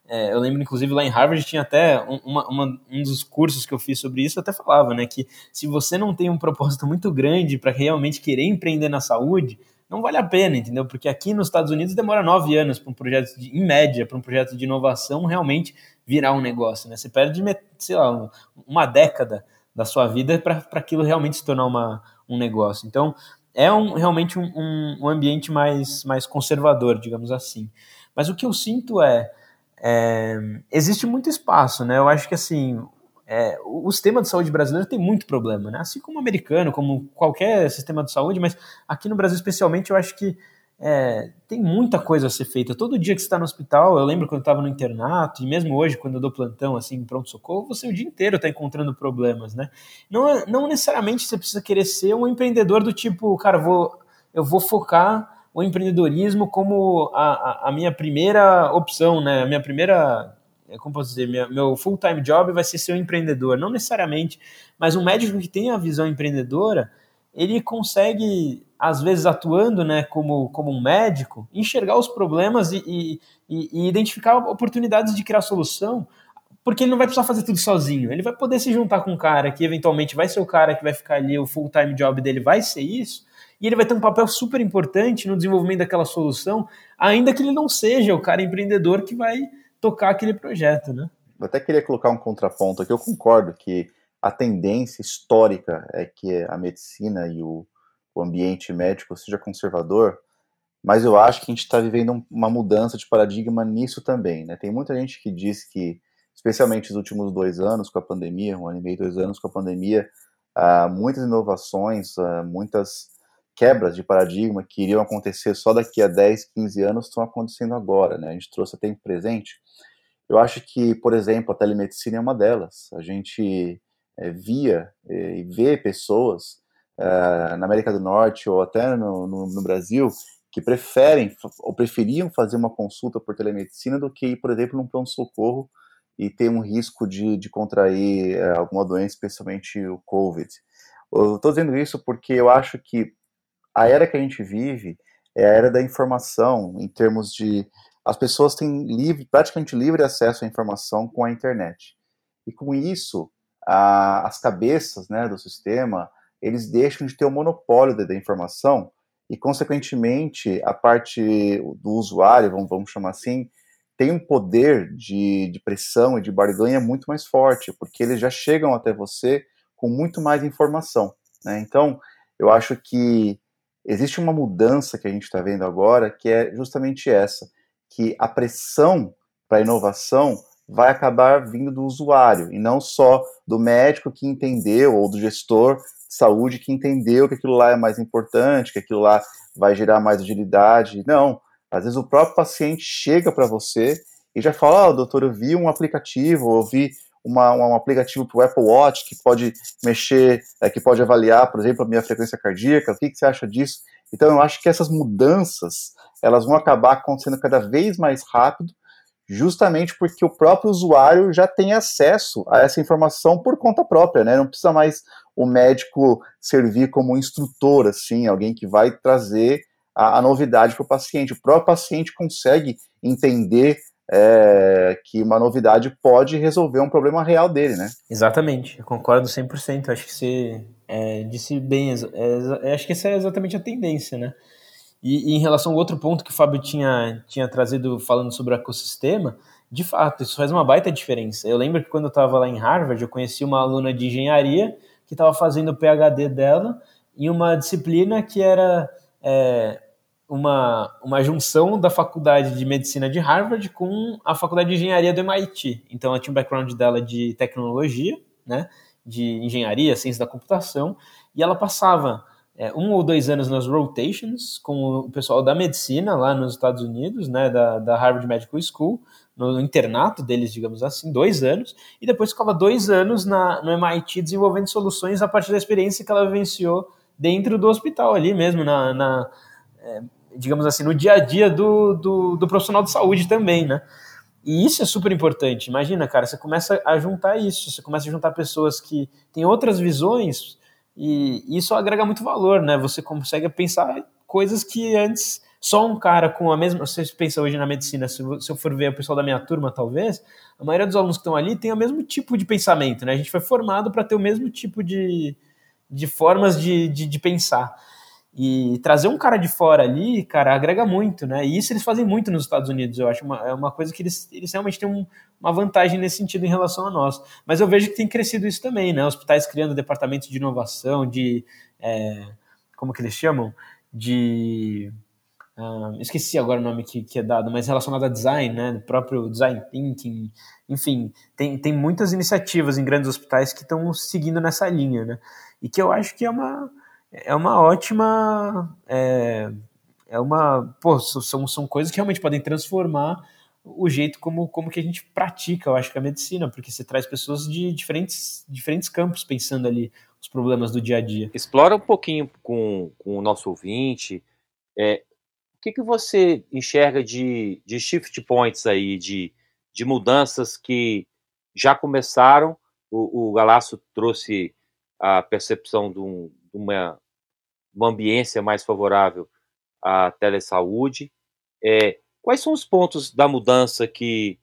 É, eu lembro, inclusive, lá em Harvard tinha até uma, uma, um dos cursos que eu fiz sobre isso, até falava, né, que se você não tem um propósito muito grande para realmente querer empreender na saúde, não vale a pena, entendeu? Porque aqui nos Estados Unidos demora nove anos para um projeto, de, em média, para um projeto de inovação realmente virar um negócio, né? Você perde, sei lá, uma década da sua vida para aquilo realmente se tornar uma, um negócio. Então, é um, realmente um, um, um, ambiente mais, mais conservador, digamos assim. Mas o que eu sinto é, é existe muito espaço, né? Eu acho que assim é, o sistema de saúde brasileiro tem muito problema, né? Assim como o americano, como qualquer sistema de saúde, mas aqui no Brasil especialmente eu acho que é, tem muita coisa a ser feita. Todo dia que você está no hospital, eu lembro quando eu estava no internato, e mesmo hoje, quando eu dou plantão, assim, pronto-socorro, você o dia inteiro está encontrando problemas, né? Não, é, não necessariamente você precisa querer ser um empreendedor do tipo, cara, vou, eu vou focar o empreendedorismo como a, a, a minha primeira opção, né? A minha primeira como posso dizer, minha, meu full-time job vai ser ser um empreendedor, não necessariamente, mas um médico que tem a visão empreendedora, ele consegue, às vezes atuando né, como, como um médico, enxergar os problemas e, e, e identificar oportunidades de criar solução, porque ele não vai precisar fazer tudo sozinho, ele vai poder se juntar com um cara que eventualmente vai ser o cara que vai ficar ali, o full-time job dele vai ser isso, e ele vai ter um papel super importante no desenvolvimento daquela solução, ainda que ele não seja o cara empreendedor que vai tocar aquele projeto, né? Eu até queria colocar um contraponto aqui. Eu concordo que a tendência histórica é que a medicina e o, o ambiente médico seja conservador, mas eu acho que a gente está vivendo uma mudança de paradigma nisso também. Né? Tem muita gente que diz que, especialmente nos últimos dois anos com a pandemia, um ano e meio, dois anos com a pandemia, uh, muitas inovações, muitas quebras de paradigma que iriam acontecer só daqui a 10, 15 anos estão acontecendo agora, né? A gente trouxe a tempo presente. Eu acho que, por exemplo, a telemedicina é uma delas. A gente é, via é, e vê pessoas é, na América do Norte ou até no, no, no, Brasil que preferem ou preferiam fazer uma consulta por telemedicina do que ir, por exemplo, num pronto-socorro e ter um risco de, de contrair é, alguma doença, especialmente o COVID. Eu estou dizendo isso porque eu acho que a era que a gente vive é a era da informação, em termos de as pessoas têm livre, praticamente livre acesso à informação com a internet. E com isso, a, as cabeças né, do sistema, eles deixam de ter o monopólio da, da informação e, consequentemente, a parte do usuário, vamos, vamos chamar assim, tem um poder de, de pressão e de barganha muito mais forte, porque eles já chegam até você com muito mais informação. Né? Então, eu acho que existe uma mudança que a gente está vendo agora, que é justamente essa, que a pressão para a inovação vai acabar vindo do usuário, e não só do médico que entendeu, ou do gestor de saúde que entendeu que aquilo lá é mais importante, que aquilo lá vai gerar mais agilidade. Não, às vezes o próprio paciente chega para você e já fala, oh, doutor, eu vi um aplicativo, eu vi uma, um aplicativo para o Apple Watch que pode mexer, é, que pode avaliar, por exemplo, a minha frequência cardíaca. O que, que você acha disso? Então, eu acho que essas mudanças elas vão acabar acontecendo cada vez mais rápido, justamente porque o próprio usuário já tem acesso a essa informação por conta própria, né? Não precisa mais o médico servir como instrutor, assim, alguém que vai trazer a, a novidade para o paciente. O próprio paciente consegue entender é, que uma novidade pode resolver um problema real dele, né? Exatamente, eu concordo 100%. Acho que você é, disse bem, é, acho que essa é exatamente a tendência, né? E, e, em relação ao outro ponto que o Fábio tinha, tinha trazido falando sobre o ecossistema, de fato, isso faz uma baita diferença. Eu lembro que quando eu estava lá em Harvard, eu conheci uma aluna de engenharia que estava fazendo o PhD dela em uma disciplina que era é, uma, uma junção da faculdade de medicina de Harvard com a faculdade de engenharia do MIT. Então, ela tinha um background dela de tecnologia, né, de engenharia, ciência da computação, e ela passava é, um ou dois anos nas rotations com o pessoal da medicina lá nos Estados Unidos, né, da, da Harvard Medical School, no internato deles, digamos assim, dois anos, e depois ficava dois anos na, no MIT desenvolvendo soluções a partir da experiência que ela vivenciou dentro do hospital ali mesmo, na, na é, digamos assim, no dia a dia do, do, do, profissional de saúde também, né? E isso é super importante. Imagina, cara, você começa a juntar isso, você começa a juntar pessoas que têm outras visões e isso agrega muito valor, né? Você consegue pensar coisas que antes só um cara com a mesma. Você pensa hoje na medicina, se eu for ver o pessoal da minha turma, talvez, a maioria dos alunos que estão ali tem o mesmo tipo de pensamento, né? A gente foi formado para ter o mesmo tipo de, de formas de, de, de, pensar. E trazer um cara de fora ali, cara, agrega muito, né? E isso eles fazem muito nos Estados Unidos. Eu acho uma, é uma coisa que eles, eles realmente têm um, uma vantagem nesse sentido em relação a nós. Mas eu vejo que tem crescido isso também, né? Hospitais criando departamentos de inovação, de. É, como que eles chamam? De Uh, esqueci agora o nome que, que, é dado, mas relacionado a design, né, próprio design thinking, enfim, tem, tem muitas iniciativas em grandes hospitais que estão seguindo nessa linha, né, e que eu acho que é uma, é uma ótima, é, é uma, pô, são, são coisas que realmente podem transformar o jeito como, como que a gente pratica, eu acho que a medicina, porque você traz pessoas de diferentes, diferentes campos pensando ali os problemas do dia a dia. Explora um pouquinho com, com o nosso ouvinte, é, o que, que você enxerga de, de shift points aí, de, de mudanças que já começaram? O, o Galaço trouxe a percepção de, um, de uma, uma ambiência mais favorável à telesaúde. É, quais são os pontos da mudança que,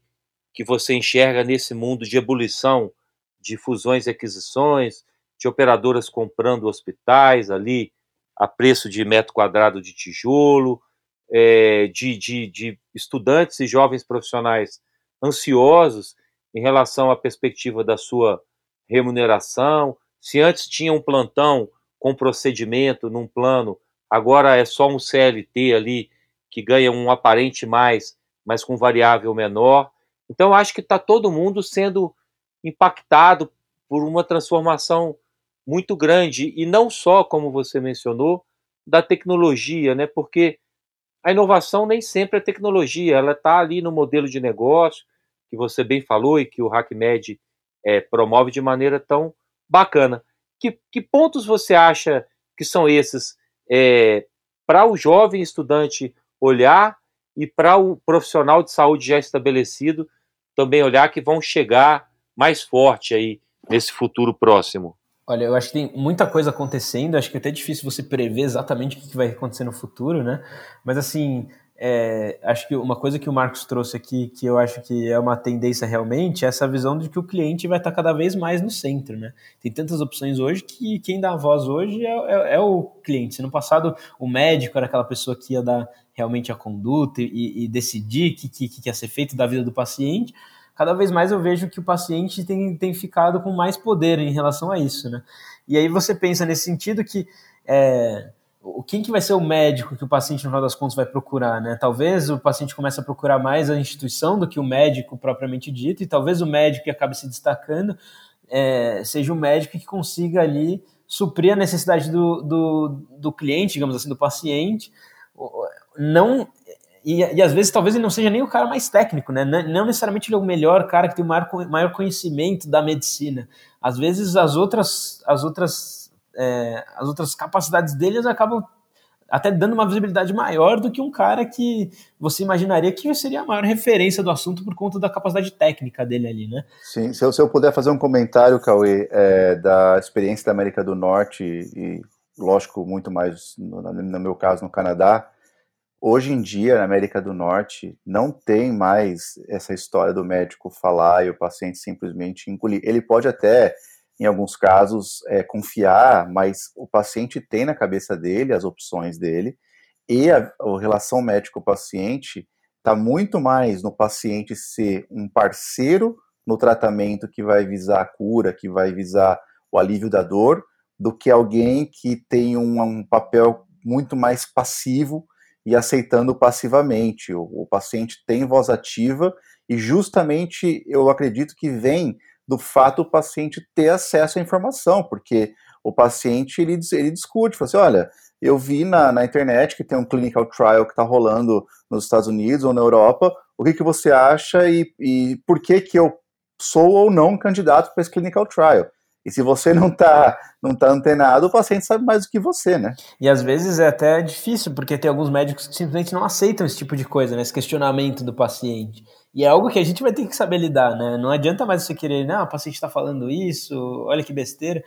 que você enxerga nesse mundo de ebulição de fusões e aquisições, de operadoras comprando hospitais ali a preço de metro quadrado de tijolo, é, de, de, de estudantes e jovens profissionais ansiosos em relação à perspectiva da sua remuneração. Se antes tinha um plantão com procedimento num plano, agora é só um CLT ali que ganha um aparente mais, mas com variável menor. Então, acho que está todo mundo sendo impactado por uma transformação muito grande, e não só, como você mencionou, da tecnologia, né? porque a inovação nem sempre é tecnologia, ela está ali no modelo de negócio, que você bem falou e que o HackMed é, promove de maneira tão bacana. Que, que pontos você acha que são esses é, para o jovem estudante olhar e para o profissional de saúde já estabelecido também olhar que vão chegar mais forte aí nesse futuro próximo? Olha, eu acho que tem muita coisa acontecendo, acho que é até difícil você prever exatamente o que vai acontecer no futuro, né? Mas assim, é, acho que uma coisa que o Marcos trouxe aqui, que eu acho que é uma tendência realmente, é essa visão de que o cliente vai estar cada vez mais no centro, né? Tem tantas opções hoje que quem dá a voz hoje é, é, é o cliente. Se no passado o médico era aquela pessoa que ia dar realmente a conduta e, e decidir o que, que, que ia ser feito da vida do paciente, cada vez mais eu vejo que o paciente tem, tem ficado com mais poder em relação a isso, né? E aí você pensa nesse sentido que é, quem que vai ser o médico que o paciente, no final das contas, vai procurar, né? Talvez o paciente comece a procurar mais a instituição do que o médico propriamente dito, e talvez o médico que acabe se destacando é, seja o médico que consiga ali suprir a necessidade do, do, do cliente, digamos assim, do paciente, não e, e às vezes talvez ele não seja nem o cara mais técnico, né? Não, necessariamente ele é o melhor cara que tem o maior, maior conhecimento da medicina. Às vezes as outras, as outras, é, as outras capacidades deles acabam até dando uma visibilidade maior do que um cara que você imaginaria que seria a maior referência do assunto por conta da capacidade técnica dele ali, né? Sim, se eu, se eu puder fazer um comentário, Cauê, é, da experiência da América do Norte e, lógico, muito mais, no, no meu caso, no Canadá, Hoje em dia, na América do Norte, não tem mais essa história do médico falar e o paciente simplesmente engolir. Ele pode até, em alguns casos, é, confiar, mas o paciente tem na cabeça dele as opções dele e a, a relação médico-paciente está muito mais no paciente ser um parceiro no tratamento que vai visar a cura, que vai visar o alívio da dor, do que alguém que tem um, um papel muito mais passivo e aceitando passivamente. O, o paciente tem voz ativa e justamente eu acredito que vem do fato do paciente ter acesso à informação, porque o paciente ele, ele discute, fala assim, olha, eu vi na, na internet que tem um clinical trial que está rolando nos Estados Unidos ou na Europa, o que, que você acha e, e por que que eu sou ou não candidato para esse clinical trial? E se você não está não tá antenado, o paciente sabe mais do que você, né? E às vezes é até difícil, porque tem alguns médicos que simplesmente não aceitam esse tipo de coisa, né? Esse questionamento do paciente. E é algo que a gente vai ter que saber lidar, né? Não adianta mais você querer, não, o paciente está falando isso, olha que besteira.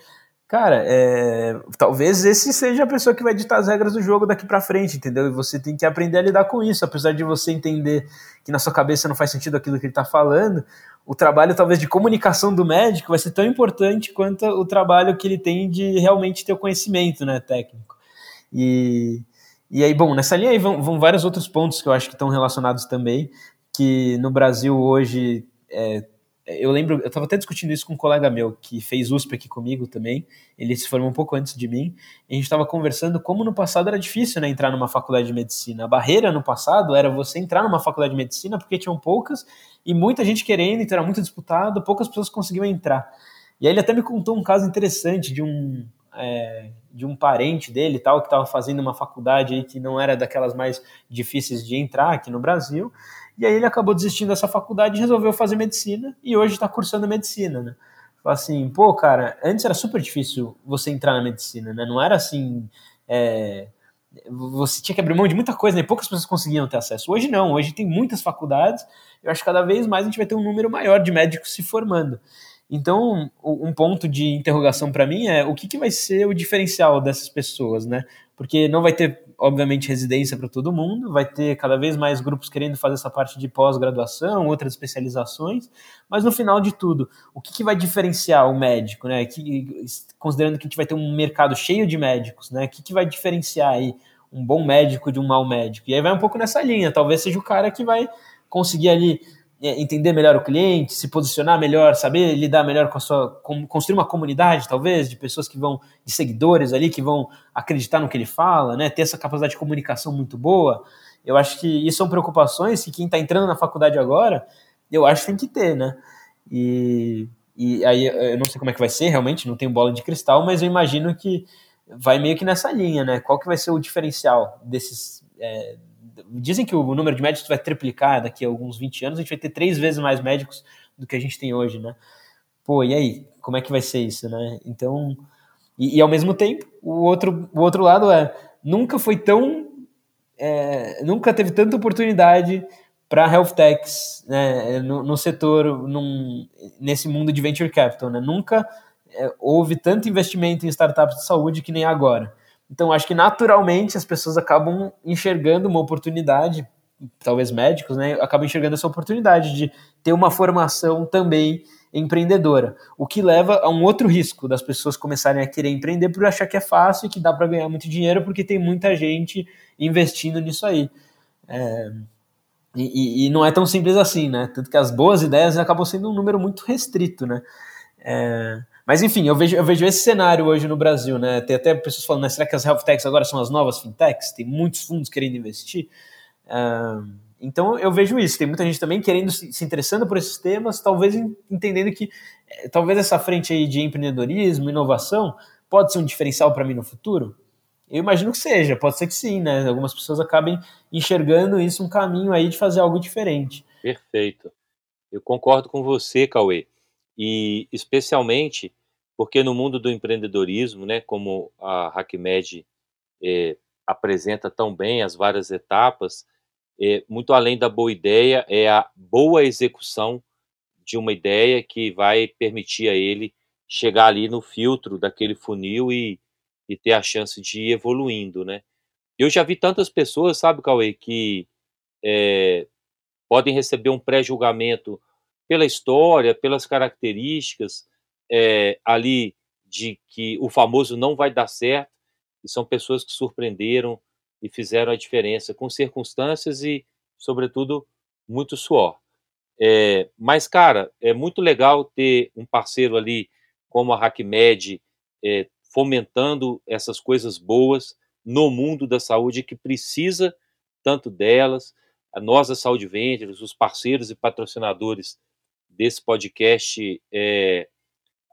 Cara, é, talvez esse seja a pessoa que vai ditar as regras do jogo daqui para frente, entendeu? E você tem que aprender a lidar com isso, apesar de você entender que na sua cabeça não faz sentido aquilo que ele está falando. O trabalho, talvez, de comunicação do médico vai ser tão importante quanto o trabalho que ele tem de realmente ter o conhecimento, né, técnico. E, e aí, bom, nessa linha aí vão, vão vários outros pontos que eu acho que estão relacionados também, que no Brasil hoje é, eu lembro, eu estava até discutindo isso com um colega meu que fez USP aqui comigo também. Ele se formou um pouco antes de mim. E a gente estava conversando como no passado era difícil né, entrar numa faculdade de medicina. A barreira no passado era você entrar numa faculdade de medicina porque tinham poucas e muita gente querendo, então era muito disputado, poucas pessoas conseguiam entrar. E aí ele até me contou um caso interessante de um, é, de um parente dele tal que estava fazendo uma faculdade que não era daquelas mais difíceis de entrar aqui no Brasil e aí ele acabou desistindo dessa faculdade e resolveu fazer medicina e hoje está cursando medicina, né? Fala assim, pô, cara, antes era super difícil você entrar na medicina, né? Não era assim. É, você tinha que abrir mão de muita coisa, né? Poucas pessoas conseguiam ter acesso. Hoje não, hoje tem muitas faculdades. Eu acho que cada vez mais a gente vai ter um número maior de médicos se formando. Então, um ponto de interrogação para mim é o que, que vai ser o diferencial dessas pessoas, né? Porque não vai ter, obviamente, residência para todo mundo, vai ter cada vez mais grupos querendo fazer essa parte de pós-graduação, outras especializações, mas no final de tudo, o que, que vai diferenciar o médico, né? Que, considerando que a gente vai ter um mercado cheio de médicos, né? O que, que vai diferenciar aí um bom médico de um mau médico? E aí vai um pouco nessa linha, talvez seja o cara que vai conseguir ali entender melhor o cliente, se posicionar melhor, saber lidar melhor com a sua. construir uma comunidade, talvez, de pessoas que vão, de seguidores ali, que vão acreditar no que ele fala, né? Ter essa capacidade de comunicação muito boa. Eu acho que isso são preocupações que quem está entrando na faculdade agora, eu acho que tem que ter, né? E, e aí eu não sei como é que vai ser, realmente, não tenho bola de cristal, mas eu imagino que vai meio que nessa linha, né? Qual que vai ser o diferencial desses. É, dizem que o número de médicos vai triplicar daqui a alguns 20 anos, a gente vai ter três vezes mais médicos do que a gente tem hoje, né? Pô, e aí? Como é que vai ser isso, né? Então, e, e ao mesmo tempo, o outro, o outro lado é, nunca foi tão, é, nunca teve tanta oportunidade para health techs né, no, no setor, num, nesse mundo de venture capital, né? Nunca é, houve tanto investimento em startups de saúde que nem agora. Então, acho que naturalmente as pessoas acabam enxergando uma oportunidade, talvez médicos, né, acabam enxergando essa oportunidade de ter uma formação também empreendedora, o que leva a um outro risco das pessoas começarem a querer empreender por achar que é fácil e que dá para ganhar muito dinheiro porque tem muita gente investindo nisso aí. É, e, e, não é tão simples assim, né? Tanto que as boas ideias acabam sendo um número muito restrito, né? É, mas enfim, eu vejo, eu vejo esse cenário hoje no Brasil, né? Tem até pessoas falando, né, será que as health techs agora são as novas fintechs? Tem muitos fundos querendo investir. Uh, então eu vejo isso. Tem muita gente também querendo se, interessando por esses temas, talvez entendendo que é, talvez essa frente aí de empreendedorismo, inovação, pode ser um diferencial para mim no futuro. Eu imagino que seja, pode ser que sim, né? Algumas pessoas acabem enxergando isso um caminho aí de fazer algo diferente. Perfeito. Eu concordo com você, Cauê. E especialmente porque no mundo do empreendedorismo, né, como a HackMed é, apresenta tão bem as várias etapas, é, muito além da boa ideia, é a boa execução de uma ideia que vai permitir a ele chegar ali no filtro daquele funil e, e ter a chance de ir evoluindo, né? Eu já vi tantas pessoas, sabe, Cauê, que é, podem receber um pré-julgamento pela história, pelas características é, ali de que o famoso não vai dar certo, e são pessoas que surpreenderam e fizeram a diferença com circunstâncias e, sobretudo, muito suor. É, mas, cara, é muito legal ter um parceiro ali como a HackMed é, fomentando essas coisas boas no mundo da saúde que precisa tanto delas, a nós da Saúde Ventures, os parceiros e patrocinadores desse podcast é,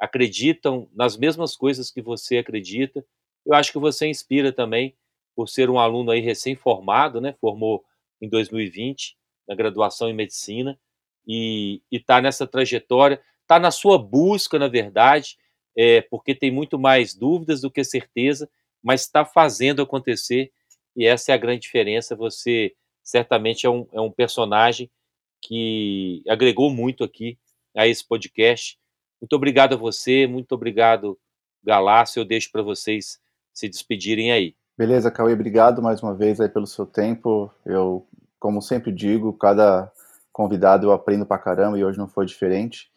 acreditam nas mesmas coisas que você acredita. Eu acho que você inspira também por ser um aluno aí recém-formado, né? Formou em 2020 na graduação em medicina e está nessa trajetória, está na sua busca, na verdade, é, porque tem muito mais dúvidas do que certeza, mas está fazendo acontecer e essa é a grande diferença. Você certamente é um, é um personagem que agregou muito aqui a esse podcast. Muito obrigado a você, muito obrigado, Galácio. Eu deixo para vocês se despedirem aí. Beleza, Cauê, obrigado mais uma vez aí pelo seu tempo. Eu, como sempre digo, cada convidado eu aprendo pra caramba e hoje não foi diferente.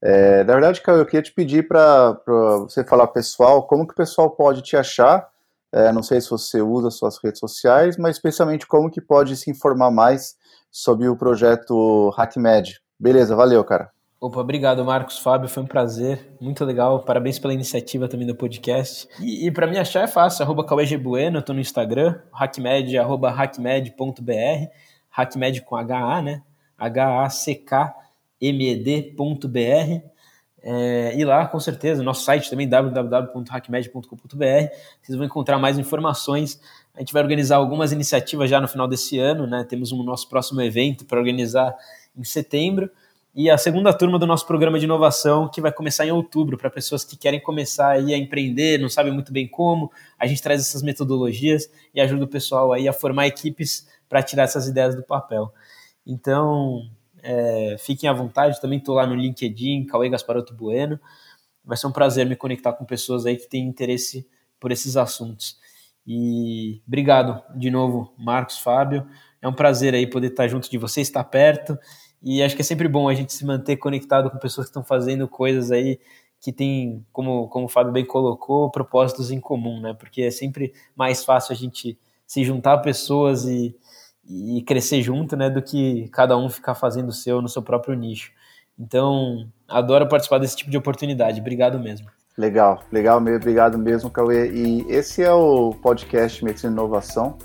É, na verdade, Cauê, eu queria te pedir para você falar pessoal, como que o pessoal pode te achar é, não sei se você usa suas redes sociais, mas especialmente como que pode se informar mais sobre o projeto HackMed. Beleza, valeu, cara. Opa, obrigado, Marcos, Fábio, foi um prazer, muito legal, parabéns pela iniciativa também do podcast. E, e para me achar é fácil, arroba Bueno, eu tô no Instagram, hackmed, arroba hackmed.br, hackmed com H-A, né, H-A-C-K-M-E-D.br. É, e lá, com certeza, nosso site também, www.hackmed.com.br, vocês vão encontrar mais informações. A gente vai organizar algumas iniciativas já no final desse ano, né? Temos um nosso próximo evento para organizar em setembro. E a segunda turma do nosso programa de inovação, que vai começar em outubro, para pessoas que querem começar a empreender, não sabem muito bem como. A gente traz essas metodologias e ajuda o pessoal aí a formar equipes para tirar essas ideias do papel. Então, é, fiquem à vontade, também estou lá no LinkedIn, Cauê Gasparoto Bueno. Vai ser um prazer me conectar com pessoas aí que têm interesse por esses assuntos. E obrigado de novo, Marcos, Fábio. É um prazer aí poder estar junto de vocês, estar perto. E acho que é sempre bom a gente se manter conectado com pessoas que estão fazendo coisas aí que tem, como, como o Fábio bem colocou, propósitos em comum, né? Porque é sempre mais fácil a gente se juntar a pessoas e, e crescer junto, né, do que cada um ficar fazendo o seu no seu próprio nicho. Então, adoro participar desse tipo de oportunidade. Obrigado mesmo. Legal, legal mesmo, obrigado mesmo, Cauê. E esse é o podcast Medicina e Inovação.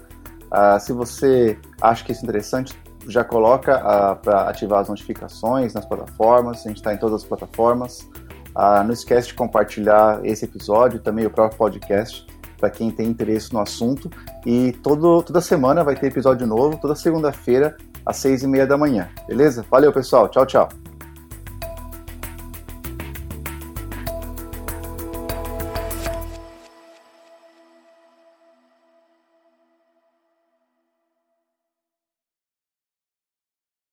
Uh, se você acha que isso é interessante, já coloca para ativar as notificações nas plataformas. A gente está em todas as plataformas. Uh, não esquece de compartilhar esse episódio, também o próprio podcast para quem tem interesse no assunto. E todo, toda semana vai ter episódio novo, toda segunda-feira, às seis e meia da manhã. Beleza? Valeu, pessoal. Tchau, tchau.